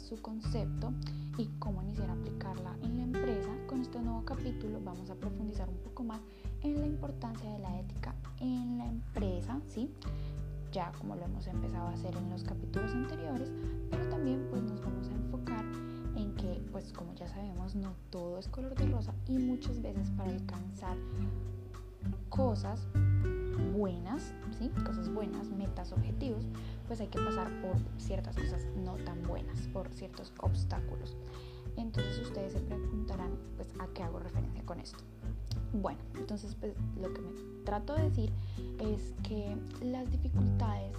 su concepto y cómo iniciar a aplicarla en la empresa, con este nuevo capítulo vamos a profundizar un poco más en la importancia de la ética en la empresa, ¿sí? Ya como lo hemos empezado a hacer en los capítulos anteriores, pero también pues nos vamos a enfocar en que pues como ya sabemos no todo es color de rosa y muchas veces para alcanzar cosas buenas, ¿sí? Cosas buenas, metas, objetivos, pues hay que pasar por ciertas cosas no tan buenas, por ciertos obstáculos. Entonces ustedes se preguntarán, pues, ¿a qué hago referencia con esto? Bueno, entonces pues lo que me trato de decir es que las dificultades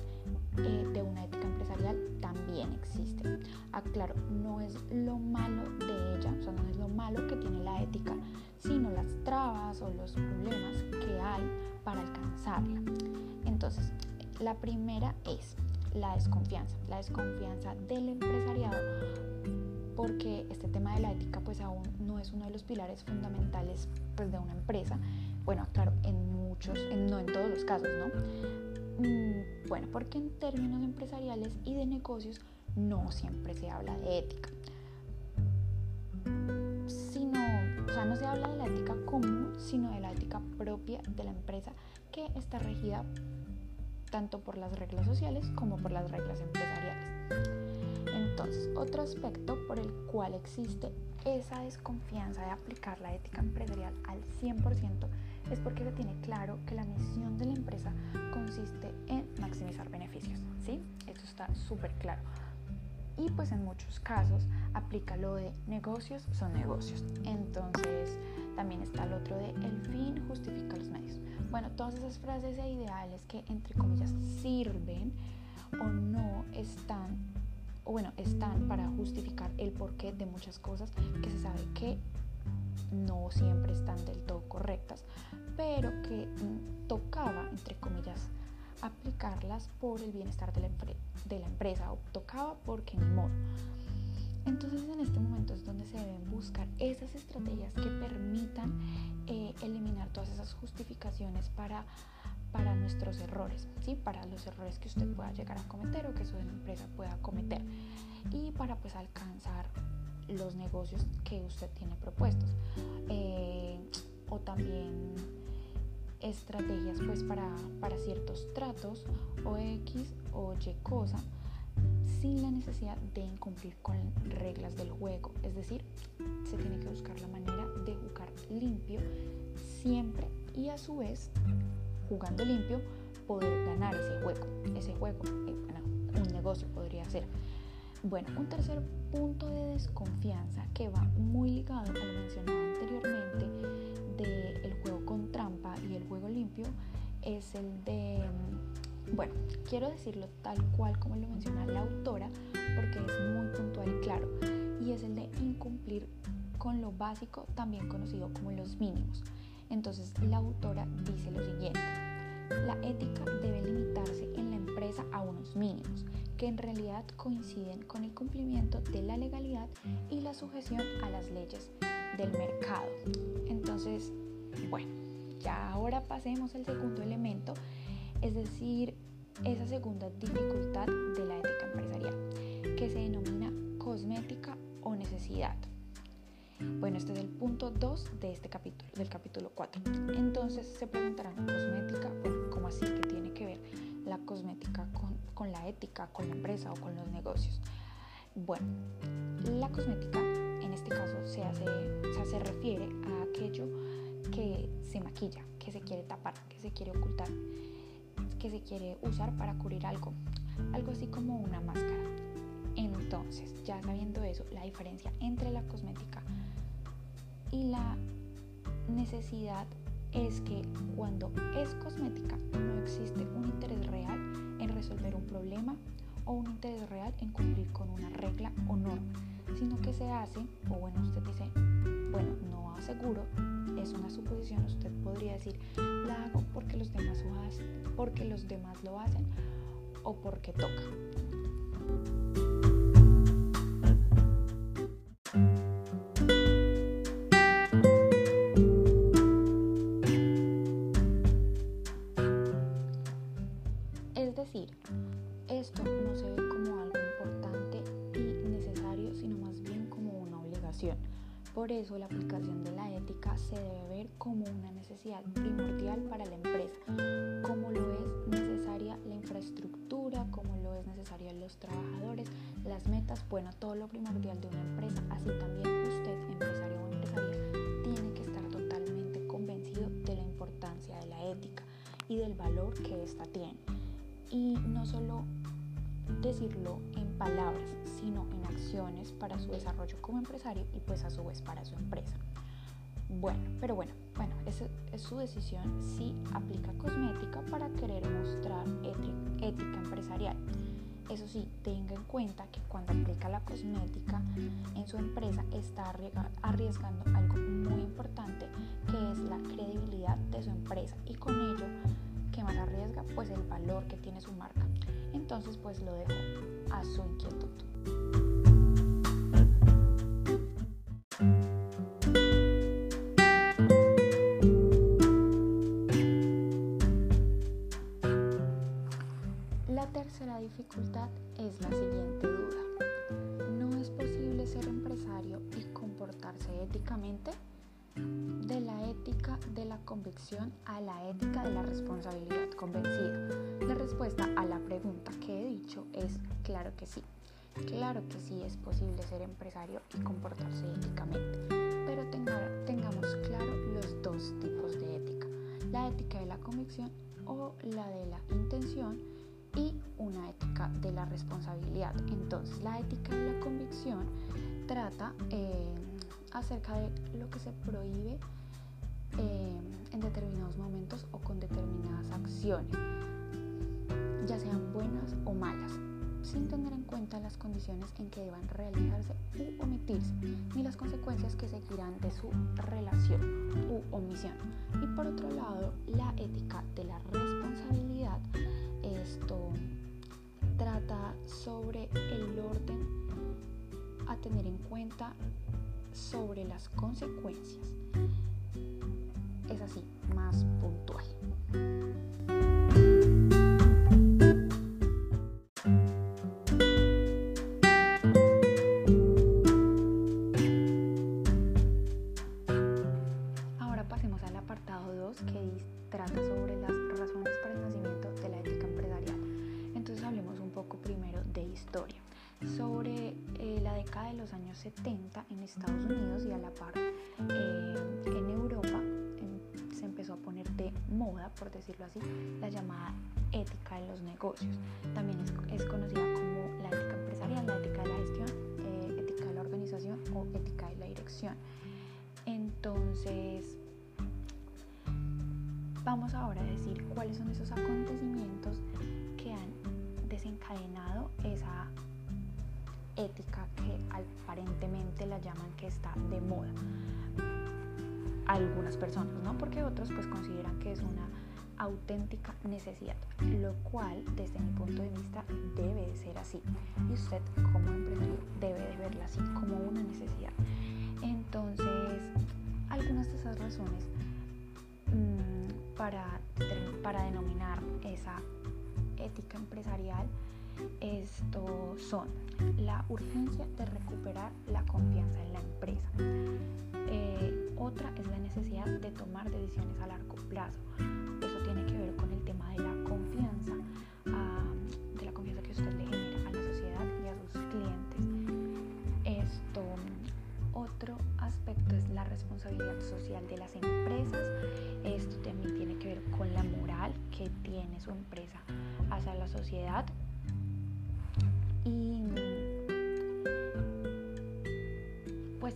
eh, de una ética empresarial también existen. Aclaro, ah, no es lo malo de ella, o sea, no es lo malo que tiene la ética, sino las trabas o los problemas que hay para alcanzarla. Entonces, la primera es la desconfianza, la desconfianza del empresariado porque este tema de la ética pues aún no es uno de los pilares fundamentales pues de una empresa. Bueno, claro, en muchos, no en todos los casos, ¿no? Mm, bueno, porque en términos empresariales y de negocios no siempre se habla de ética. Sino, o sea, no se habla de la ética común, sino de la ética propia de la empresa que está regida tanto por las reglas sociales como por las reglas empresariales. Entonces, otro aspecto por el cual existe esa desconfianza de aplicar la ética empresarial al 100% es porque se tiene claro que la misión de la empresa consiste en maximizar beneficios, ¿sí? Eso está súper claro. Y pues en muchos casos aplica lo de negocios son negocios. Entonces también está el otro de el fin justifica los medios. Bueno, todas esas frases e ideales que entre comillas sirven o no están, o bueno, están para justificar el porqué de muchas cosas que se sabe que no siempre están del todo correctas, pero que mm, tocaba, entre comillas, aplicarlas por el bienestar de la, de la empresa o tocaba porque ni modo. Entonces en este momento es donde se deben buscar esas estrategias que permitan eh, eliminar todas esas justificaciones para, para nuestros errores, ¿sí? para los errores que usted pueda llegar a cometer o que su empresa pueda cometer y para pues alcanzar los negocios que usted tiene propuestos eh, o también estrategias pues para, para ciertos tratos o X o Y cosa sin la necesidad de incumplir con reglas del juego. Es decir, se tiene que buscar la manera de jugar limpio siempre y a su vez, jugando limpio, poder ganar ese juego. Ese juego, eh, un negocio podría ser. Bueno, un tercer punto de desconfianza que va muy ligado a lo mencionado anteriormente del juego con trampa y el juego limpio es el de bueno, quiero decirlo tal cual como lo menciona la autora porque es muy puntual y claro, y es el de incumplir con lo básico, también conocido como los mínimos. Entonces, la autora dice lo siguiente, la ética debe limitarse en la empresa a unos mínimos, que en realidad coinciden con el cumplimiento de la legalidad y la sujeción a las leyes del mercado. Entonces, bueno, ya ahora pasemos al segundo elemento es decir, esa segunda dificultad de la ética empresarial, que se denomina cosmética o necesidad. Bueno, este es el punto 2 de este capítulo, del capítulo 4. Entonces se preguntarán, ¿cosmética? Bueno, ¿cómo así que tiene que ver la cosmética con, con la ética, con la empresa o con los negocios? Bueno, la cosmética en este caso se, hace, o sea, se refiere a aquello que se maquilla, que se quiere tapar, que se quiere ocultar que se quiere usar para cubrir algo, algo así como una máscara. Entonces, ya sabiendo eso, la diferencia entre la cosmética y la necesidad es que cuando es cosmética no existe un interés real en resolver un problema o un interés real en cumplir con una regla o norma, sino que se hace, o bueno, usted dice, bueno, no aseguro, es una suposición, usted podría decir, la hago porque los demás lo hacen, porque los demás lo hacen o porque toca. Es decir, esto no se ve como algo importante y necesario, sino más bien como una obligación. Por eso la aplicación valor que ésta tiene y no solo decirlo en palabras, sino en acciones para su desarrollo como empresario y pues a su vez para su empresa. Bueno, pero bueno, bueno, es, es su decisión si aplica cosmética para querer mostrar ética empresarial. Eso sí, tenga en cuenta que cuando aplica la cosmética en su empresa está arriesgando algo muy importante que es la credibilidad de su empresa y con ello que más arriesga pues el valor que tiene su marca. Entonces pues lo dejo a su inquietud. La tercera dificultad es la siguiente duda. ¿No es posible ser empresario y comportarse éticamente? De la ética de la convicción a la ética de la responsabilidad convencida? La respuesta a la pregunta que he dicho es claro que sí. Claro que sí es posible ser empresario y comportarse éticamente, pero tengamos claro los dos tipos de ética, la ética de la convicción o la de la intención y una ética de la responsabilidad. Entonces la ética de la convicción trata eh, acerca de lo que se prohíbe eh, en determinados momentos o con determinadas acciones, ya sean buenas o malas, sin tener en cuenta las condiciones en que deban realizarse u omitirse, ni las consecuencias que seguirán de su relación u omisión. Y por otro lado, la ética de la responsabilidad, esto trata sobre el orden a tener en cuenta sobre las consecuencias. Es así, más puntual. 70 en Estados Unidos y a la par eh, en Europa se empezó a poner de moda, por decirlo así, la llamada ética de los negocios. También es, conocida como la ética empresarial, la ética de la gestión, eh, ética de la organización o ética de la dirección. Entonces, vamos ahora a decir cuáles son esos acontecimientos que han desencadenado esa ética que aparentemente la llaman que está de moda. Algunas personas, ¿no? Porque otros pues consideran que es una auténtica necesidad, lo cual desde mi punto de vista debe de ser así. Y usted como empresario debe de verla así como una necesidad. Entonces, algunas de esas razones mmm, para, para denominar esa ética empresarial esto son la urgencia de recuperar la confianza en la empresa. Eh, otra es la necesidad de tomar decisiones a largo plazo. Eso tiene que ver con el tema de la confianza, de la confianza que usted le genera a la sociedad y a sus clientes. Esto, otro aspecto es la responsabilidad social de las empresas. Esto también tiene que ver con la moral que tiene su empresa hacia la sociedad y pues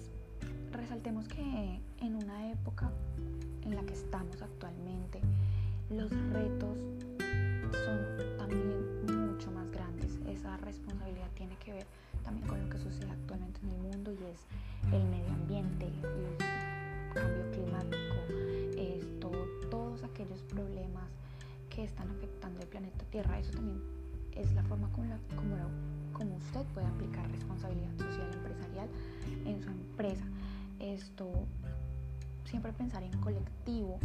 resaltemos que en una época en la que estamos actualmente, los retos son también mucho más grandes. Esa responsabilidad tiene que ver también con lo que sucede actualmente en el mundo y es el medio ambiente, el cambio climático, todos aquellos problemas que están afectando el planeta Tierra. Eso también es la forma como, la, como, usted puede aplicar responsabilidad social empresarial en su empresa. Esto, siempre pensar en colectivo,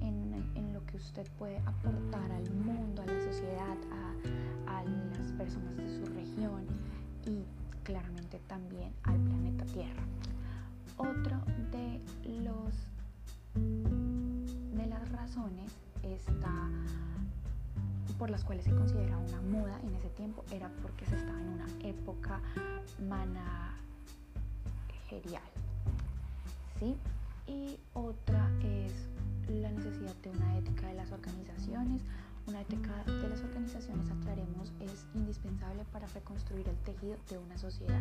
en, en, lo que usted puede aportar al mundo, a la sociedad, a, a las personas de su región y claramente también al planeta Tierra. Otro de los de las razones está por las cuales se considera una moda en ese tiempo era porque se estaba en una época managerial. ¿sí? Y otra es la necesidad de una ética de las organizaciones. Una ética de las organizaciones, aclaremos, es indispensable para reconstruir el tejido de una sociedad.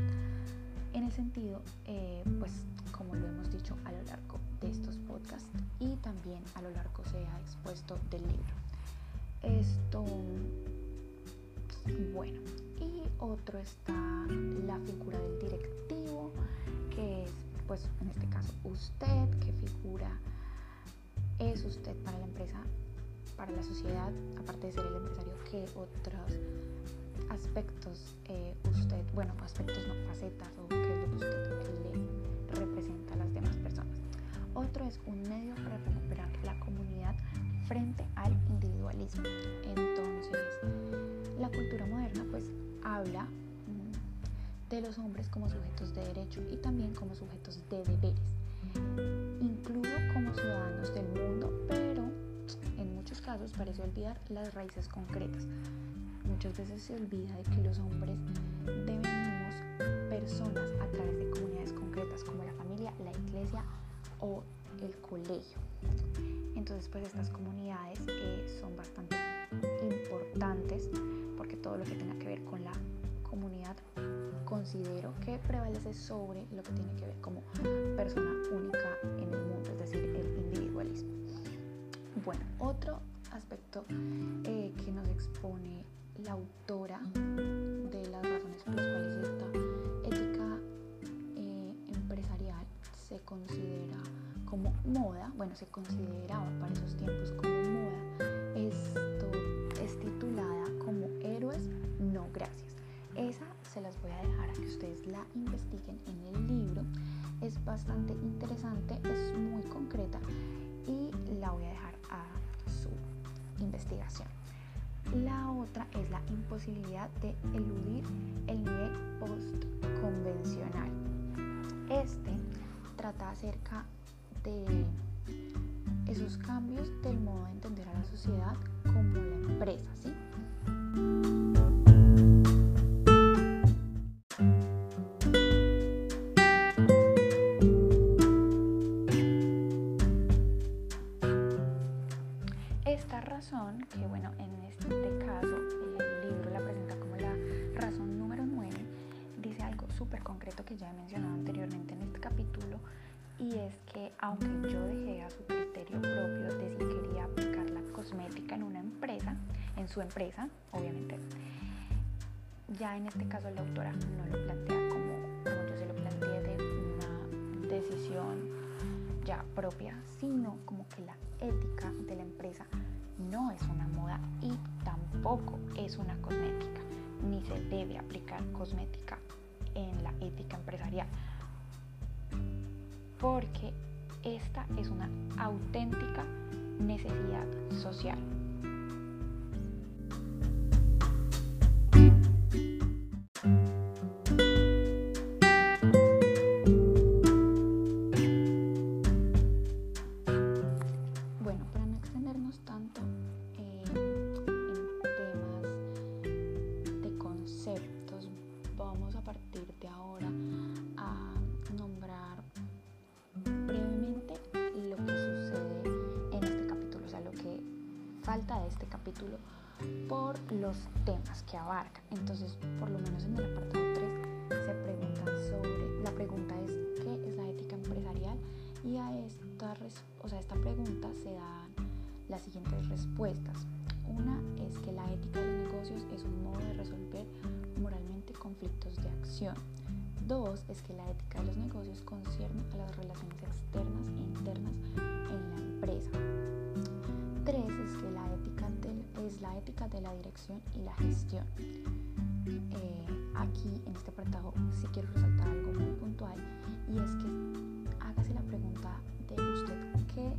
En el sentido, eh, pues como lo hemos dicho a lo largo de estos podcasts y también a lo largo se ha expuesto del libro. Esto, bueno, y otro está la figura del directivo, que es, pues en este caso, usted, qué figura es usted para la empresa, para la sociedad, aparte de ser el empresario, qué otros aspectos eh, usted, bueno, aspectos no, facetas o qué es lo que usted le representa a las demás personas. Otro es un medio para recuperar la comunidad frente al individualismo. Entonces, la cultura moderna pues habla mm, de los hombres como sujetos de derecho y también como sujetos de deberes, incluso como ciudadanos del mundo, pero en muchos casos parece olvidar las raíces concretas. Muchas veces se olvida de que los hombres devenimos personas a través de comunidades concretas como la familia, la iglesia o el colegio. Entonces, pues estas comunidades eh, son bastante importantes porque todo lo que tenga que ver con la comunidad considero que prevalece sobre lo que tiene que ver como persona única en el mundo, es decir, el individualismo. Bueno, otro aspecto eh, que nos expone la autora de las razones por las cuales esta ética eh, empresarial se considera moda, bueno, se consideraba para esos tiempos como moda, esto es titulada como Héroes no gracias. Esa se las voy a dejar a que ustedes la investiguen en el libro. Es bastante interesante, es muy concreta y la voy a dejar a su investigación. La otra es la imposibilidad de eludir el nivel post-convencional. Este trata acerca esos cambios del modo de entender a la sociedad como la empresa, ¿sí? Esta razón, que bueno, en este caso el libro la presenta como la razón número 9, dice algo súper concreto que ya he mencionado anteriormente en este capítulo y es que aunque yo dejé a su criterio propio de si quería aplicar la cosmética en una empresa, en su empresa, obviamente, ya en este caso la autora no lo plantea como, como yo se lo planteé de una decisión ya propia, sino como que la ética de la empresa no es una moda y tampoco es una cosmética, ni se debe aplicar cosmética en la ética empresarial porque esta es una auténtica necesidad social. Capítulo por los temas que abarca. Entonces, por lo menos en el apartado 3 se pregunta sobre, la pregunta es ¿qué es la ética empresarial? Y a esta, o sea, esta pregunta se dan las siguientes respuestas. Una es que la ética de los negocios es un modo de resolver moralmente conflictos de acción. Dos es que la ética de los negocios concierne a las relaciones externas e internas en la empresa. Tres es que la ética es la ética de la dirección y la gestión. Eh, aquí en este apartado sí quiero resaltar algo muy puntual y es que hágase la pregunta de usted qué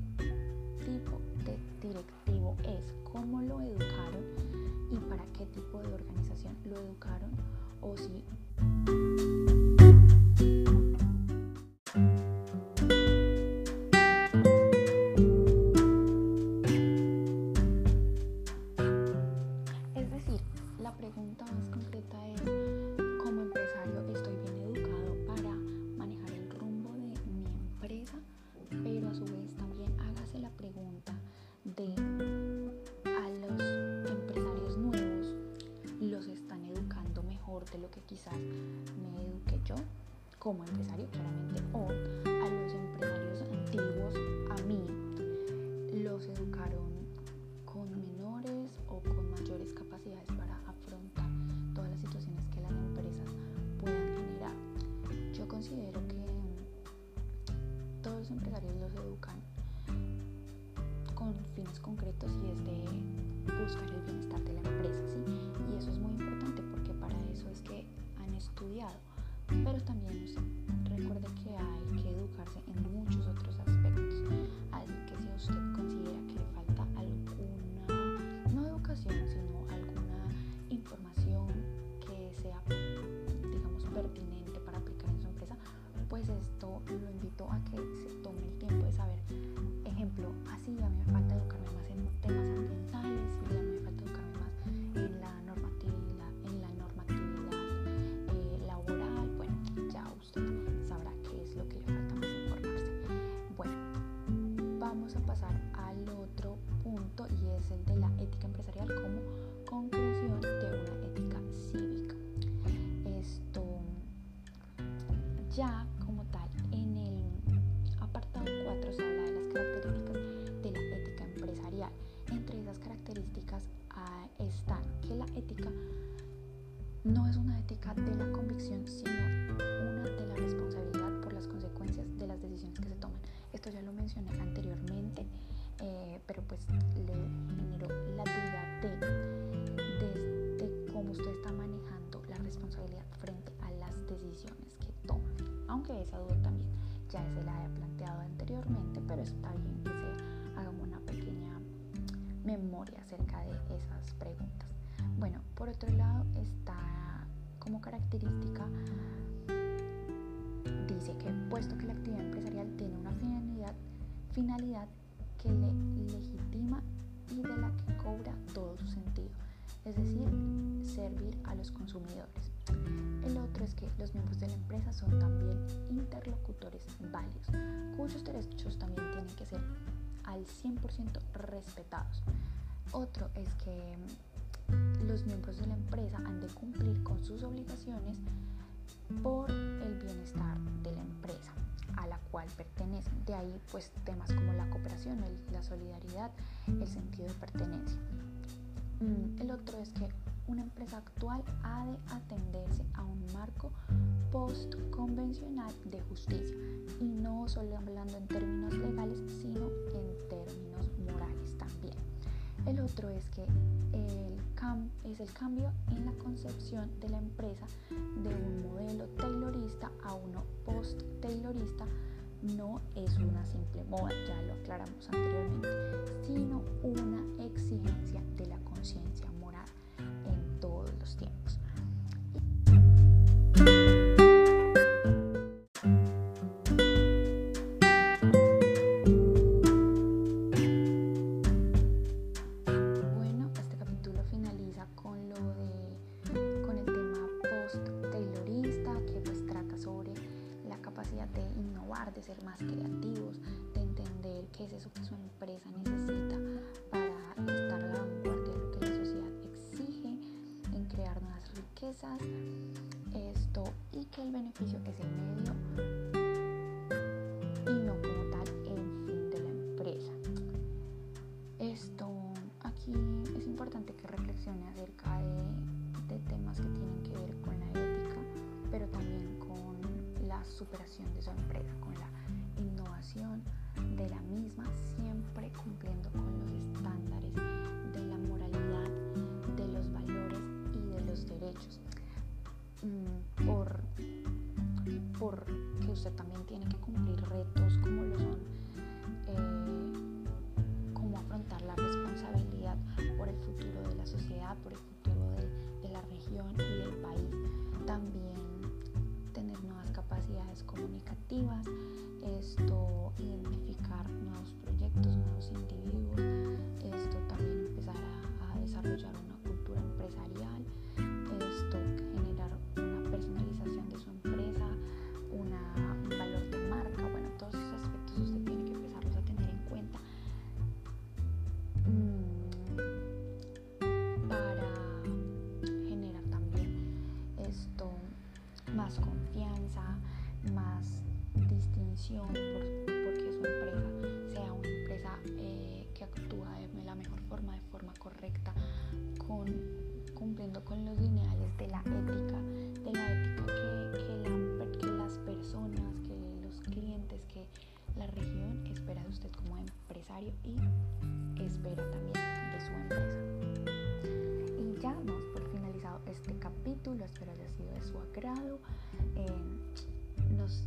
tipo de directivo es, cómo lo educaron y para qué tipo de organización lo educaron o si empresarios los educan con fines concretos y es de buscar el bienestar de la empresa. Y eso es muy importante porque para eso es que han estudiado pero también eh, pero pues le generó la duda de, cómo usted está manejando la responsabilidad frente a las decisiones aunque esa duda también ya se la he planteado anteriormente, pero está bien que se haga una pequeña memoria acerca de esas preguntas. Bueno, por otro lado está como característica, dice que puesto que la actividad empresarial tiene una finalidad, finalidad que le legitima y de la que cobra todo su sentido, es decir, servir a los consumidores. El otro es que los miembros de la empresa son también interlocutores válidos, cuyos derechos también tienen que ser al 100% respetados. Otro es que mm, los miembros de la empresa han de cumplir con sus obligaciones por el bienestar de la empresa a la cual pertenecen. De ahí pues temas como la cooperación, la solidaridad, el sentido de pertenencia. Mm, el otro es que una empresa actual ha de atenderse a un marco post-convencional de justicia y no solo hablando en términos legales, sino en términos. El otro es que el es el cambio en la concepción de la empresa de un modelo taylorista a uno post-taylorista no es una simple moda, ya lo aclaramos anteriormente, sino una exigencia de la conciencia tiempos. que es el medio y no como tal el fin de la empresa. Esto aquí es importante que reflexione acerca de, temas que tienen que ver con la ética, pero también con la superación de su empresa, con la innovación de la misma, siempre cumpliendo con los estándares de la moralidad, de los valores y de los derechos. Mm, tiene que cumplir confianza, más distinción por, porque su empresa sea una empresa eh, que actúa de la mejor forma, de forma correcta, cumpliendo con los lineales de la ética, de la ética que las personas, que los clientes, que la región espera de usted como empresario y espera también de su empresa. Espero haya sido de su agrado. Eh, nos